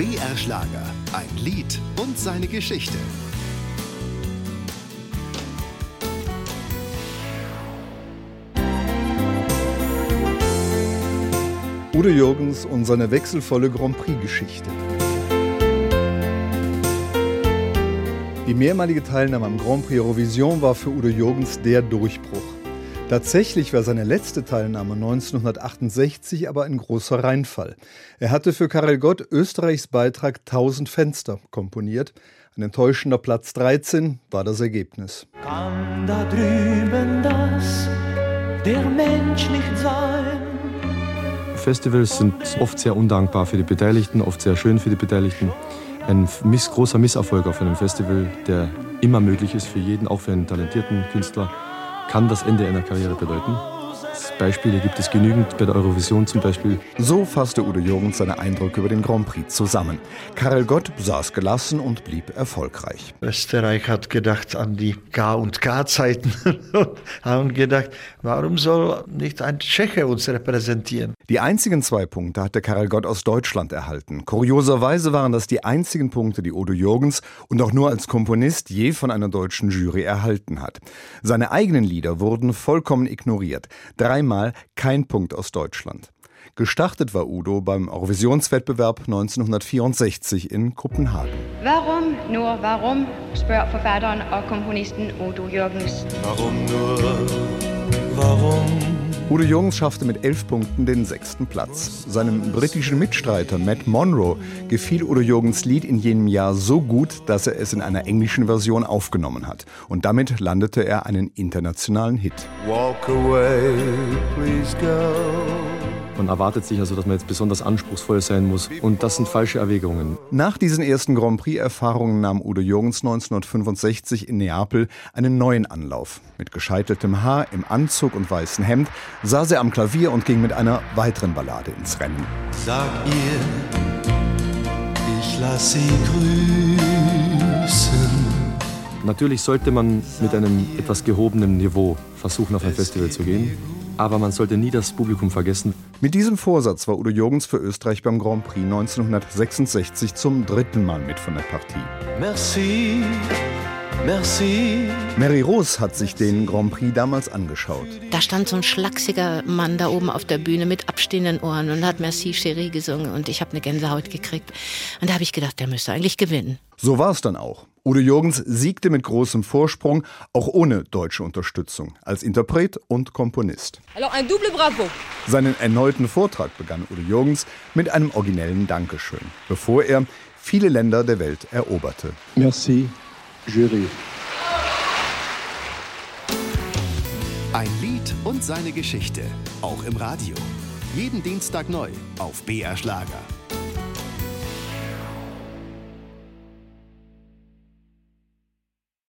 BR Schlager, ein Lied und seine Geschichte. Udo Jürgens und seine wechselvolle Grand Prix-Geschichte. Die mehrmalige Teilnahme am Grand Prix Eurovision war für Udo Jürgens der Durchbruch. Tatsächlich war seine letzte Teilnahme 1968 aber ein großer Reinfall. Er hatte für Karel Gott Österreichs Beitrag 1000 Fenster komponiert. Ein enttäuschender Platz 13 war das Ergebnis. Kann da drüben das der Mensch nicht sein? Festivals sind oft sehr undankbar für die Beteiligten, oft sehr schön für die Beteiligten. Ein miss, großer Misserfolg auf einem Festival, der immer möglich ist für jeden, auch für einen talentierten Künstler, kann das Ende einer Karriere bedeuten. Beispiele gibt es genügend, bei der Eurovision zum Beispiel. So fasste Udo Jürgens seine Eindrücke über den Grand Prix zusammen. Karel Gott saß gelassen und blieb erfolgreich. Österreich hat gedacht an die K- und K-Zeiten und haben gedacht, warum soll nicht ein Tscheche uns repräsentieren? Die einzigen zwei Punkte hatte Karel Gott aus Deutschland erhalten. Kurioserweise waren das die einzigen Punkte, die Udo Jürgens und auch nur als Komponist je von einer deutschen Jury erhalten hat. Seine eigenen Lieder wurden vollkommen ignoriert. Dreimal kein Punkt aus Deutschland. Gestartet war Udo beim Eurovisionswettbewerb 1964 in Kopenhagen. Warum, nur warum, spørger forfatteren og komponisten Udo Jürgens. Warum nur? Warum? Udo Jürgens schaffte mit elf Punkten den sechsten Platz. Seinem britischen Mitstreiter Matt Monro gefiel Udo Jürgens Lied in jenem Jahr so gut, dass er es in einer englischen Version aufgenommen hat. Und damit landete er einen internationalen Hit. Walk away, please go. Man erwartet sich also, dass man jetzt besonders anspruchsvoll sein muss. Und das sind falsche Erwägungen. Nach diesen ersten Grand Prix-Erfahrungen nahm Udo Jürgens 1965 in Neapel einen neuen Anlauf. Mit gescheiteltem Haar, im Anzug und weißem Hemd saß er am Klavier und ging mit einer weiteren Ballade ins Rennen. Sag ihr, ich lass sie grüßen. Natürlich sollte man mit einem etwas gehobenen Niveau versuchen, auf ein Festival zu gehen. Aber man sollte nie das Publikum vergessen. Mit diesem Vorsatz war Udo Jürgens für Österreich beim Grand Prix 1966 zum dritten Mal mit von der Partie. Merci, merci. Mary Rose hat sich den Grand Prix damals angeschaut. Da stand so ein schlachsiger Mann da oben auf der Bühne mit abstehenden Ohren und hat Merci Chérie gesungen und ich habe eine Gänsehaut gekriegt. Und da habe ich gedacht, der müsste eigentlich gewinnen. So war es dann auch. Udo Jürgens siegte mit großem Vorsprung, auch ohne deutsche Unterstützung, als Interpret und Komponist. Alors un double bravo. Seinen erneuten Vortrag begann Udo Jürgens mit einem originellen Dankeschön, bevor er viele Länder der Welt eroberte. Merci, Jury. Ein Lied und seine Geschichte, auch im Radio. Jeden Dienstag neu auf BR Schlager.